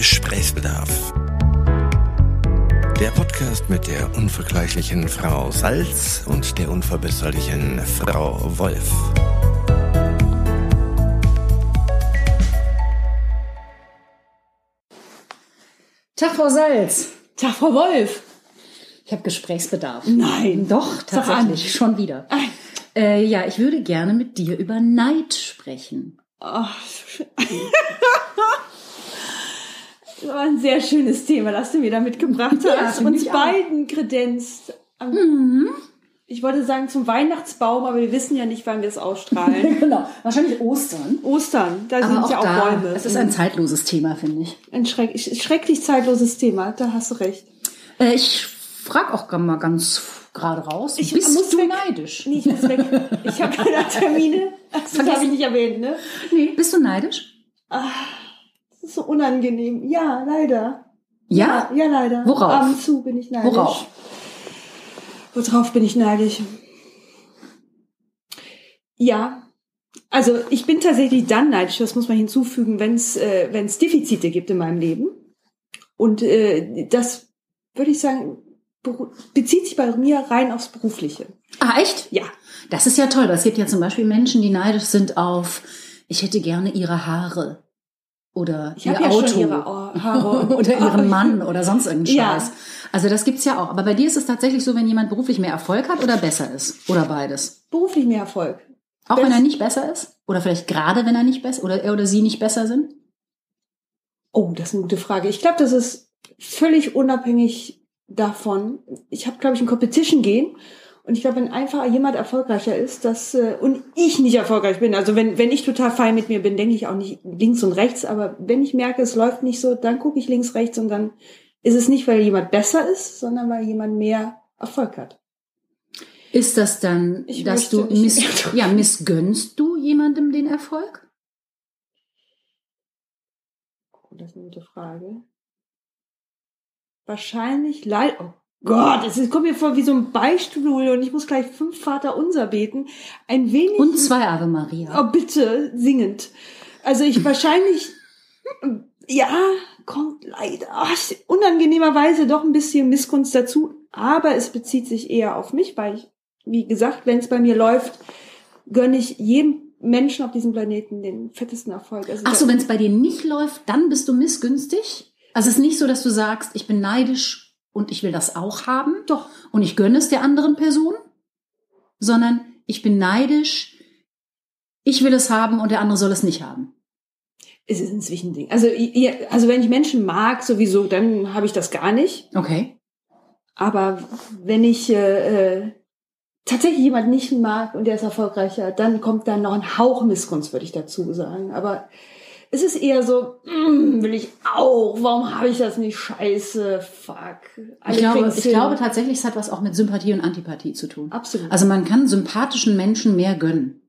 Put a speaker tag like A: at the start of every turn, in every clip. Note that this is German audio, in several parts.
A: Gesprächsbedarf. Der Podcast mit der unvergleichlichen Frau Salz und der unverbesserlichen Frau Wolf.
B: Tag, Frau Salz.
C: Tag, Frau Wolf.
B: Ich habe Gesprächsbedarf.
C: Nein.
B: Doch,
C: Sag an.
B: tatsächlich. Schon wieder. Äh, ja, ich würde gerne mit dir über Neid sprechen.
C: Ach, so schön. Das war ein sehr schönes Thema, das du mir da mitgebracht
B: Ja,
C: hast.
B: finde
C: Uns
B: auch.
C: beiden kredenzt.
B: Mhm.
C: Ich wollte sagen zum Weihnachtsbaum, aber wir wissen ja nicht, wann wir es ausstrahlen.
B: Genau, wahrscheinlich Ostern.
C: Ostern, da
B: Aber
C: sind
B: auch
C: ja auch
B: da,
C: Bäume.
B: es ist ein zeitloses Thema, finde ich.
C: ein schreck, schrecklich zeitloses Thema, da hast du recht.
B: Äh, ich frage auch mal ganz gerade raus.
C: Ich
B: bist
C: muss
B: du
C: weg.
B: neidisch?
C: Nee, ich muss weg. Ich habe keine Termine. Das habe ich nicht erwähnt, ne?
B: Nee. Bist du neidisch?
C: Das ist so unangenehm. Ja, leider.
B: Ja?
C: Ja, leider.
B: Worauf?
C: Ab und zu bin ich neidisch.
B: Worauf?
C: Worauf bin ich neidisch? Ja, also ich bin tatsächlich dann neidisch, das muss man hinzufügen, wenn es äh, wenn's Defizite gibt in meinem Leben. Und äh, das würde ich sagen, bezieht sich bei mir rein aufs Berufliche.
B: Ah, echt?
C: Ja,
B: Das ist ja toll, weil es gibt ja zum Beispiel Menschen, die neidisch sind auf, ich hätte gerne ihre Haare oder
C: ich
B: ihr
C: ja
B: Auto
C: ihre Haare
B: oder ihren Mann oder sonst irgendeinen
C: Ja.
B: Scheiß. Also das gibt's ja auch. Aber bei dir ist es tatsächlich so, wenn jemand beruflich mehr Erfolg hat oder besser ist oder beides.
C: beruflich mehr Erfolg.
B: Auch
C: Best-
B: wenn er nicht besser ist oder vielleicht gerade wenn er nicht besser oder er oder sie nicht besser sind.
C: Oh, das ist eine gute Frage. Ich glaube, das ist völlig unabhängig davon. Ich habe, glaube ich, ein Competition gehen. Und ich glaube, wenn einfach jemand erfolgreicher ist, dass äh, und ich nicht erfolgreich bin, also wenn, wenn ich total fein mit mir bin, denke ich auch nicht links und rechts, aber wenn ich merke, es läuft nicht so, dann gucke ich links, rechts und dann ist es nicht, weil jemand besser ist, sondern weil jemand mehr Erfolg hat.
B: Ist das dann,
C: Ich
B: dass du miss, ja, missgönnst du jemandem den Erfolg?
C: Oh, das ist eine gute Frage. Wahrscheinlich leid. Oh Gott, es kommt mir vor wie so ein Beistuhl und ich muss gleich fünf Vater unser beten. Ein wenig.
B: Und zwei Ave Maria.
C: Oh, bitte, singend. Also ich wahrscheinlich, ja, kommt leider ach, unangenehmerweise doch ein bisschen Missgunst dazu, aber es bezieht sich eher auf mich, weil ich, wie gesagt, wenn es bei mir läuft, gönne ich jedem Menschen auf diesem Planeten den fettesten Erfolg. Also
B: Ach so, wenn es bei dir nicht läuft, dann bist du missgünstig? Also es ist nicht so, dass du sagst, ich bin neidisch und ich will das auch haben
C: doch.
B: und ich gönne es der anderen Person, sondern ich bin neidisch, ich will es haben und der andere soll es nicht haben.
C: Es ist ein Zwischending. Also, also wenn ich Menschen mag, sowieso, dann habe ich das gar nicht.
B: Okay.
C: Aber wenn ich äh, äh, tatsächlich jemand nicht mag und der ist erfolgreicher, dann kommt da noch ein Hauch Missgunst, würde ich dazu sagen. Aber es ist eher so, mm, will ich auch, warum habe ich das nicht? Scheiße, fuck. Alle
B: Ich glaube, ich
C: hin.
B: glaube tatsächlich, es hat was auch mit Sympathie und Antipathie zu tun.
C: Absolut.
B: Also man kann sympathischen Menschen mehr gönnen.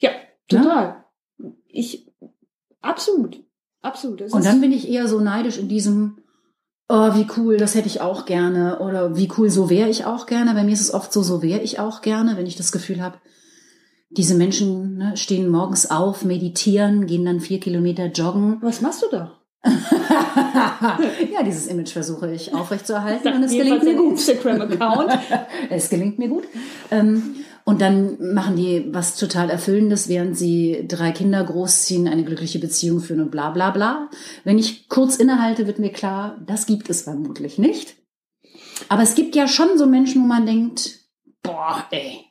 C: ja, total. Ich, absolut. Absolut. Es
B: Und dann bin ich eher so neidisch in diesem, oh, wie cool, das hätte ich auch gerne. Oder wie cool, so wäre ich auch gerne. Bei mir ist es oft so, so wäre ich auch gerne, wenn ich das Gefühl habe, diese Menschen ne, stehen morgens auf, meditieren, gehen dann vier Kilometer joggen.
C: was machst du da?
B: ja, dieses Image versuche ich aufrechtzuerhalten und es gelingt mir gut.
C: Instagram-Account.
B: Es gelingt mir gut. Und dann machen die was total Erfüllendes, während sie drei Kinder großziehen, eine glückliche Beziehung führen und bla bla bla. Wenn ich kurz innehalte, wird mir klar, das gibt es vermutlich nicht. Aber es gibt ja schon so Menschen, wo man denkt, boah, ey,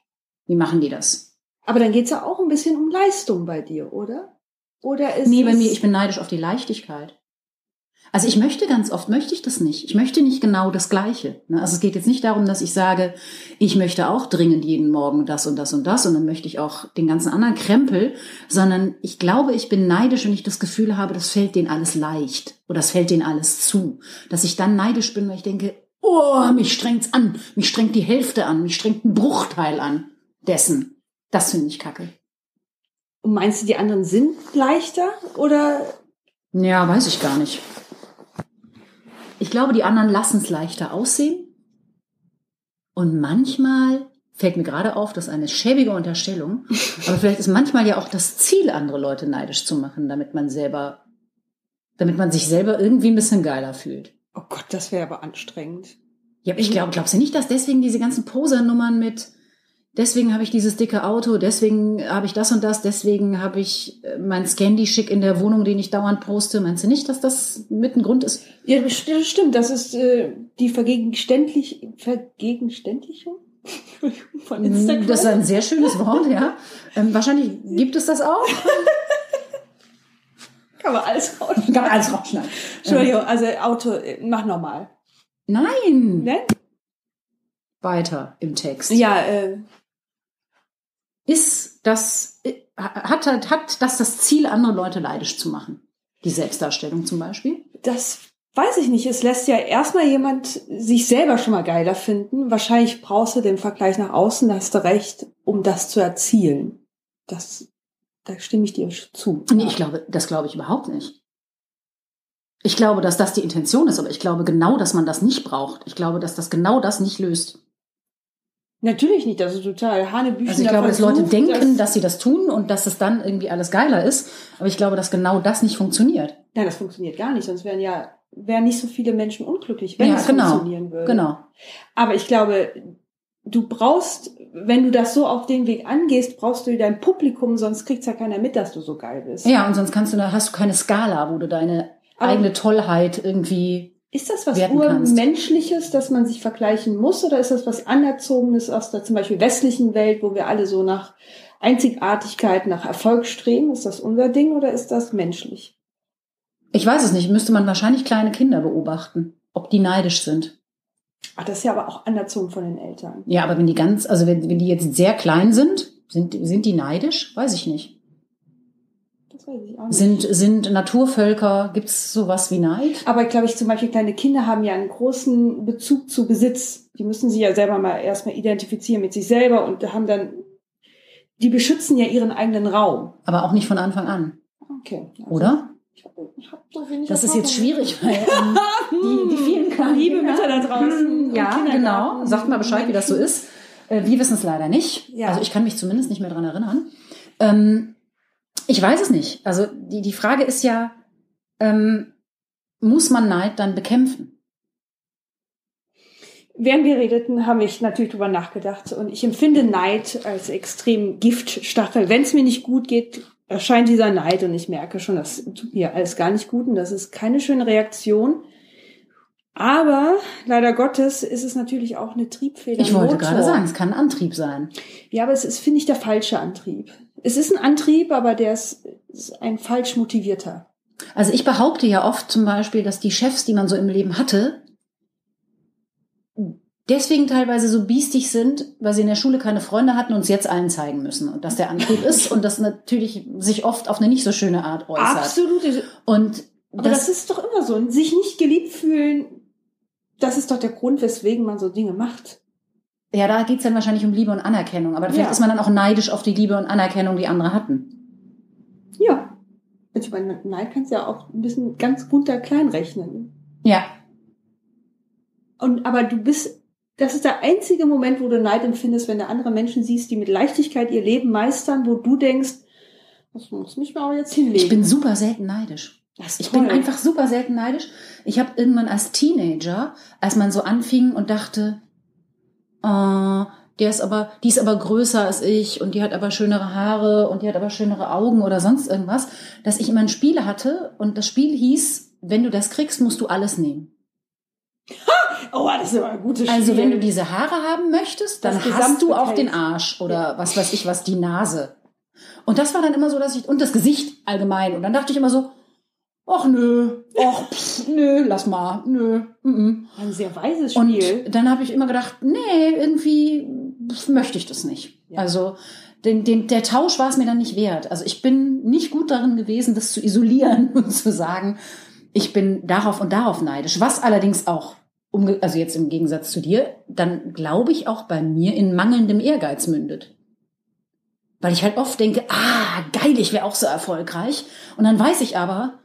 B: wie machen die das?
C: Aber dann geht's ja auch ein bisschen um Leistung bei dir, oder? Oder ist
B: Nee, bei mir, ich bin neidisch auf die Leichtigkeit. Also ich möchte ganz oft, möchte ich das nicht. Ich möchte nicht genau das Gleiche. ne? Also es geht jetzt nicht darum, dass ich sage, ich möchte auch dringend jeden Morgen das und das und das und dann möchte ich auch den ganzen anderen Krempel, sondern ich glaube, ich bin neidisch, wenn ich das Gefühl habe, das fällt denen alles leicht oder das fällt denen alles zu. Dass ich dann neidisch bin, weil ich denke, oh, mich strengt's an, mich strengt die Hälfte an, mich strengt ein Bruchteil an dessen. Das finde ich kacke.
C: Und meinst du, die anderen sind leichter oder
B: Ja, weiß ich gar nicht. Ich glaube, die anderen lassen es leichter aussehen. Und manchmal fällt mir gerade auf, das ist eine schäbige Unterstellung, aber vielleicht ist manchmal ja auch das Ziel, andere Leute neidisch zu machen, damit man selber damit man sich selber irgendwie ein bisschen geiler fühlt.
C: Oh Gott, das wäre aber anstrengend.
B: Ja, aber ich glaube, glaubst du nicht, dass deswegen diese ganzen Posernummern mit, deswegen habe ich dieses dicke Auto, deswegen habe ich das und das, deswegen habe ich äh, mein Scandy-Schick in der Wohnung, den ich dauernd poste. Meinst du nicht, dass das mit ein Grund ist?
C: Ja, das stimmt. Das ist äh, die Vergegenständlich Vergegenständlichung von Instagram.
B: Das ist ein sehr schönes Wort, ja. Ähm, wahrscheinlich gibt es das auch.
C: Kann man alles rausschneiden.
B: Kann man alles rausschneiden.
C: Entschuldigung, also Auto, äh, mach normal.
B: Nein.
C: Ne?
B: Weiter im Text.
C: Ja, äh,
B: Ist das, äh, hat, hat, hat das das Ziel, andere Leute leidisch zu machen? Die Selbstdarstellung zum Beispiel?
C: das weiß ich nicht. Es lässt ja erstmal jemand sich selber schon mal geiler finden. Wahrscheinlich brauchst du den Vergleich nach außen, da hast du recht, um das zu erzielen. Das, da stimme ich dir zu.
B: Nee, ich glaube, das glaube ich überhaupt nicht. Ich glaube, dass das die Intention ist, aber ich glaube genau, dass man das nicht braucht. Ich glaube, dass das genau das nicht löst.
C: Natürlich nicht, das ist total Hanebüchen.
B: Also ich glaube, dass Leute denken, dass sie das tun und dass es dann irgendwie alles geiler ist. Aber ich glaube, dass genau das nicht funktioniert.
C: Nein, das funktioniert gar nicht, sonst wären ja wären nicht so viele Menschen unglücklich, wenn
B: ja,
C: es
B: genau.
C: funktionieren würde.
B: Genau.
C: Aber ich glaube, du brauchst, wenn du das so auf den Weg angehst, brauchst du dein Publikum, sonst kriegt's ja keiner mit, dass du so geil bist.
B: Ja, und sonst kannst du, da hast du keine Skala, wo du deine
C: Aber-
B: eigene Tollheit irgendwie.
C: Ist das was. Urmenschliches, dass man sich vergleichen muss, oder ist das was Anerzogenes aus der zum Beispiel westlichen Welt, wo wir alle so nach Einzigartigkeit, nach Erfolg streben? Ist das unser Ding oder ist das menschlich?
B: Ich weiß es nicht, müsste man wahrscheinlich kleine Kinder beobachten, ob die neidisch sind.
C: Ach, das ist ja aber auch anerzogen von den Eltern.
B: Ja, aber wenn die ganz, also wenn, wenn die jetzt sehr klein sind, sind, sind die neidisch? Weiß ich nicht.
C: Das weiß ich auch nicht.
B: Sind, sind Naturvölker, gibt's sowas wie Neid?
C: Aber glaube ich, zum Beispiel kleine Kinder haben ja einen großen Bezug zu Besitz. Die müssen sich ja selber mal erstmal identifizieren mit sich selber und haben dann, die beschützen ja ihren eigenen Raum.
B: Aber auch nicht von Anfang an,
C: Okay. Also,
B: oder?
C: Ich hab, ich hab so wenig
B: Das ist jetzt
C: Erfahrung.
B: schwierig, weil ähm, die, die vielen kleinen
C: Liebe Mütter da draußen.
B: Ja,
C: und Kindergarten.
B: genau. Sagt mal Bescheid, wie das so ist. Äh, Wir wissen es leider nicht.
C: Ja.
B: Also ich kann mich zumindest nicht mehr dran erinnern. Ähm, ich weiß es nicht. Also die, die Frage ist ja, ähm, muss man Neid dann bekämpfen?
C: Während wir redeten, habe ich natürlich drüber nachgedacht und ich empfinde Neid als extrem Giftstachel. Wenn es mir nicht gut geht, erscheint dieser Neid und ich merke schon, das tut mir alles gar nicht gut und das ist keine schöne Reaktion. Aber leider Gottes ist es natürlich auch eine Triebfeder.
B: Ich wollte gerade sagen, es kann ein Antrieb sein.
C: Ja, aber es ist, finde ich, der falsche Antrieb. Es ist ein Antrieb, aber der ist, ist ein falsch motivierter.
B: Also ich behaupte ja oft zum Beispiel, dass die Chefs, die man so im Leben hatte, deswegen teilweise so biestig sind, weil sie in der Schule keine Freunde hatten und es jetzt allen zeigen müssen. Und dass der Antrieb ist und das natürlich sich oft auf eine nicht so schöne Art äußert.
C: Absolut.
B: Und
C: Aber das, ist doch immer so. Sich nicht geliebt fühlen, das ist doch der Grund, weswegen man so Dinge macht.
B: Ja, da geht's dann wahrscheinlich um Liebe und Anerkennung. Aber vielleicht
C: Ja.
B: ist man dann auch neidisch auf die Liebe und Anerkennung, die andere hatten.
C: Ja. Also ich meine, Neid kannst du ja auch ein bisschen ganz runter klein rechnen.
B: Ja.
C: Und, aber du bist, das ist der einzige Moment, wo du Neid empfindest, wenn du andere Menschen siehst, die mit Leichtigkeit ihr Leben meistern, wo du denkst, das muss mich mal aber jetzt hinlegen.
B: Ich bin super selten neidisch. Ich bin einfach super selten neidisch. Ich habe irgendwann als Teenager, als man so anfing und dachte, oh, der ist aber, die ist aber größer als ich und die hat aber schönere Haare und die hat aber schönere Augen oder sonst irgendwas, dass ich immer ein Spiel hatte und das Spiel hieß, wenn du das kriegst, musst du alles nehmen.
C: Oh, das ist aber ein gutes Spiel.
B: Also wenn du diese Haare haben möchtest, dann hast du auch den Arsch oder was weiß ich was, die Nase. Und das war dann immer so, dass ich, und das Gesicht allgemein. Und dann dachte ich immer so, ach nö, ach pff, nö, lass mal, nö. Mm -mm.
C: ein sehr weises
B: Und
C: Spiel.
B: dann habe ich immer gedacht, nee, irgendwie möchte ich das nicht.
C: Ja.
B: Also den, den, der Tausch war es mir dann nicht wert. Also ich bin nicht gut darin gewesen, das zu isolieren und zu sagen, ich bin darauf und darauf neidisch. Was allerdings auch, also jetzt im Gegensatz zu dir, dann glaube ich auch bei mir in mangelndem Ehrgeiz mündet. Weil ich halt oft denke, ah, geil, ich wäre auch so erfolgreich. Und dann weiß ich aber,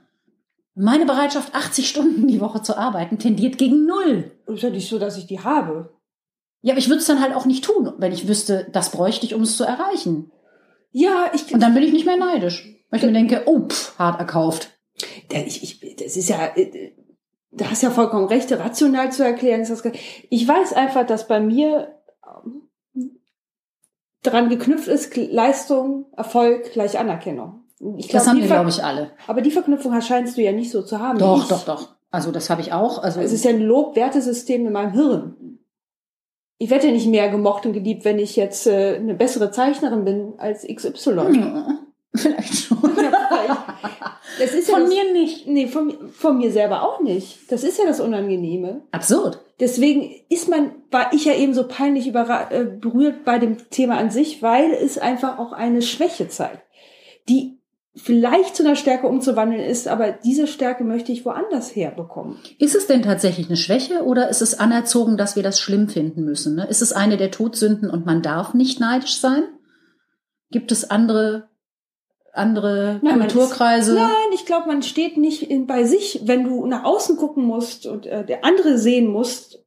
B: meine Bereitschaft, 80 Stunden die Woche zu arbeiten, tendiert gegen null.
C: ist ja nicht so, dass ich die habe.
B: Ja, aber ich würde es dann halt auch nicht tun, wenn ich wüsste, das bräuchte ich, um es zu erreichen.
C: Ja, ich,
B: Und dann bin ich nicht mehr neidisch. Weil ich mir denke, oh, pff, hart erkauft.
C: Ich, ich, das ist ja, äh, da hast ja vollkommen recht, rational zu erklären Ich weiß einfach, dass bei mir ähm, daran geknüpft ist, Leistung, Erfolg gleich Anerkennung. Ich
B: Das
C: glaub,
B: haben
C: die
B: wir, glaube ich, alle.
C: Aber die Verknüpfung scheinst du ja nicht so zu haben.
B: Doch,
C: ich.
B: doch, doch. Also das habe ich auch. Also
C: Es ist ja ein Lob-Wertesystem in meinem Hirn. Ich werde ja nicht mehr gemocht und geliebt, wenn ich jetzt äh, eine bessere Zeichnerin bin als XY.
B: Ja, vielleicht schon.
C: Das ist ja
B: Von
C: das,
B: mir nicht.
C: Nee, von, von mir selber auch nicht. Das ist ja das Unangenehme.
B: Absurd.
C: Deswegen ist man, war ich ja eben so peinlich überra äh, berührt bei dem Thema an sich, weil es einfach auch eine Schwäche zeigt, die vielleicht zu einer Stärke umzuwandeln ist, aber diese Stärke möchte ich woanders herbekommen.
B: Ist es denn tatsächlich eine Schwäche oder ist es anerzogen, dass wir das schlimm finden müssen? Ne? Ist es eine der Todsünden und man darf nicht neidisch sein? Gibt es andere, andere
C: Nein,
B: Kulturkreise?
C: Nein, ich glaube, man steht nicht in, bei sich, wenn du nach außen gucken musst und äh, der andere sehen musst,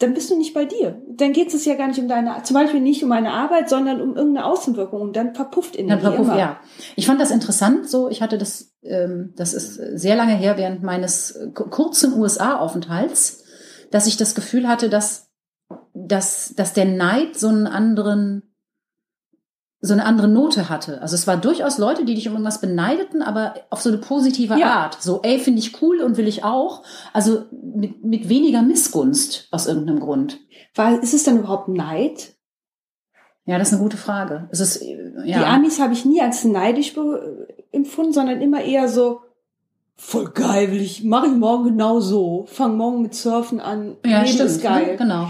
C: dann bist du nicht bei dir. Dann geht es ja gar nicht um deine, zum Beispiel nicht um eine Arbeit, sondern um irgendeine Außenwirkung und dann verpufft in
B: Dann verpufft,
C: immer.
B: ja. Ich fand das interessant. So, ich hatte das, ähm, das ist sehr lange her während meines äh, ku- kurzen USA-Aufenthalts, dass ich das Gefühl hatte, dass, dass, dass der Neid so einen anderen, so eine andere Note hatte. Also es war durchaus Leute, die dich um irgendwas beneideten, aber auf so eine positive
C: Ja.
B: Art. So, ey, finde ich cool und will ich auch. Also mit, mit weniger Missgunst aus irgendeinem Grund.
C: Weil, ist es dann überhaupt Neid?
B: Ja, das ist eine gute Frage. Es ist, äh, ja.
C: Die Amis habe ich nie als neidisch empfunden, sondern immer eher so, voll geil, will ich, mache ich morgen genau so. Fang morgen mit Surfen an.
B: ja,
C: Leben
B: stimmt.
C: ist geil.
B: Ne? Genau.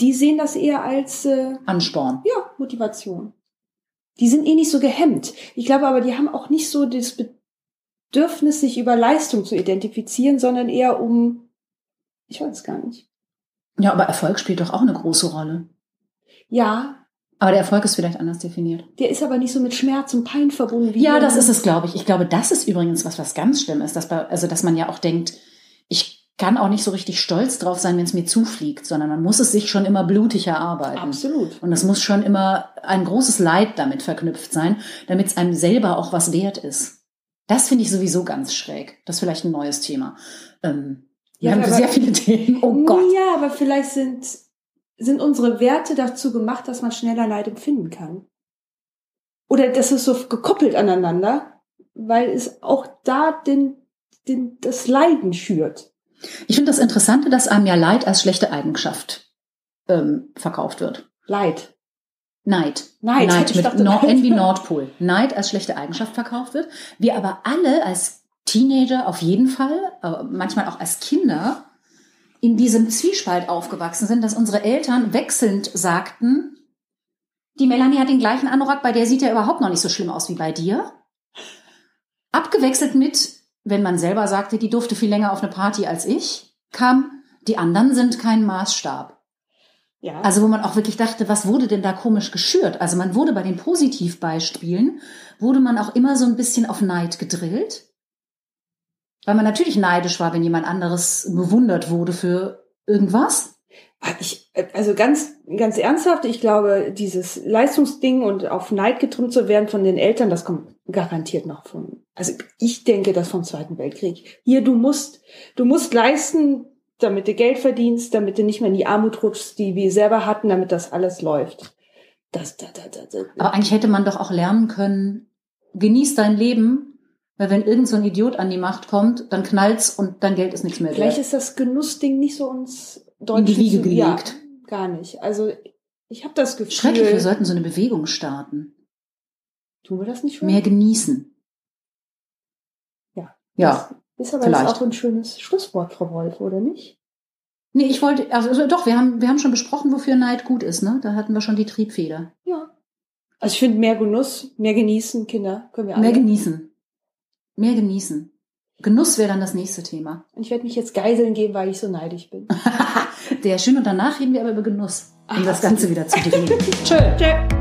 C: Die sehen das eher als, äh,
B: Ansporn.
C: ja, Motivation. Die sind eh nicht so gehemmt. Ich glaube aber, die haben auch nicht so das Bedürfnis, sich über Leistung zu identifizieren, sondern eher um, ich weiß gar nicht.
B: Ja, aber Erfolg spielt doch auch eine große Rolle.
C: Ja,
B: Aber der Erfolg ist vielleicht anders definiert.
C: der ist aber nicht so mit Schmerz und Pein verbunden wie
B: Ja, das ist es, glaube ich. Ich glaube, das ist übrigens was, was ganz schlimm ist, dass, also, dass man ja auch denkt, ich kann auch nicht so richtig stolz drauf sein, wenn es mir zufliegt, sondern man muss es sich schon immer blutig erarbeiten.
C: Absolut.
B: Und es muss schon immer ein großes Leid damit verknüpft sein, damit es einem selber auch was wert ist. Das finde ich sowieso ganz schräg. Das ist vielleicht ein neues Thema. Ähm, wir
C: Ja,
B: haben
C: aber-
B: sehr viele Themen. Oh Gott.
C: Ja, aber vielleicht sind, sind unsere Werte dazu gemacht, dass man schneller Leid empfinden kann. Oder das ist so gekoppelt aneinander, weil es auch da den, den, das Leiden schürt.
B: Ich finde das Interessante, dass einem ja Leid als schlechte Eigenschaft ähm, verkauft wird.
C: Leid.
B: Neid.
C: Neid.
B: Neid mit Nord
C: Neid.
B: N wie Nordpol. Neid als schlechte Eigenschaft verkauft wird. Wir aber alle als Teenager auf jeden Fall, aber manchmal auch als Kinder, in diesem Zwiespalt aufgewachsen sind, dass unsere Eltern wechselnd sagten, die Melanie hat den gleichen Anorak, bei der sieht er überhaupt noch nicht so schlimm aus wie bei dir. Abgewechselt mit, wenn man selber sagte, die durfte viel länger auf eine Party als ich, kam, die anderen sind kein Maßstab.
C: Ja.
B: Also wo man auch wirklich dachte, was wurde denn da komisch geschürt? Also man wurde bei den Positivbeispielen, wurde man auch immer so ein bisschen auf Neid gedrillt. Weil man natürlich neidisch war, wenn jemand anderes bewundert wurde für irgendwas.
C: Ich, also ganz, ganz ernsthaft, ich glaube, dieses Leistungsding und auf Neid getrimmt zu werden von den Eltern, das kommt garantiert noch von, also ich denke das vom Zweiten Weltkrieg. Hier, du musst, du musst leisten, damit du Geld verdienst, damit du nicht mehr in die Armut rutschst, die wir selber hatten, damit das alles läuft. Das, da, da, da.
B: Aber eigentlich hätte man doch auch lernen können, genieß dein Leben, weil wenn irgend so ein Idiot an die Macht kommt, dann knallt's und dein Geld ist nichts mehr
C: Vielleicht
B: wert.
C: ist das Genussding nicht so uns
B: In
C: deutlich.
B: die Wiege
C: zu- ja,
B: gelegt.
C: gar nicht. Also ich habe das Gefühl.
B: Schrecklich, wir sollten so eine Bewegung starten.
C: Tun wir das nicht schon?
B: Mehr genießen.
C: Ja.
B: Ja.
C: Ist aber
B: Vielleicht.
C: jetzt auch ein schönes Schlusswort, Frau Wolf, oder nicht?
B: Nee, ich wollte, also, also doch, wir haben, wir haben schon besprochen, wofür Neid gut ist, ne? Da hatten wir schon die Triebfeder.
C: Ja. Also ich finde mehr Genuss, mehr genießen, Kinder, können wir alle.
B: Mehr genießen. Mehr genießen. Genuss wäre dann das nächste Thema.
C: Und ich werde mich jetzt geiseln gehen, weil ich so neidisch bin.
B: Der schön und danach reden wir aber über Genuss, um das Ganze wieder zu definieren.
C: Tschö. Tschö.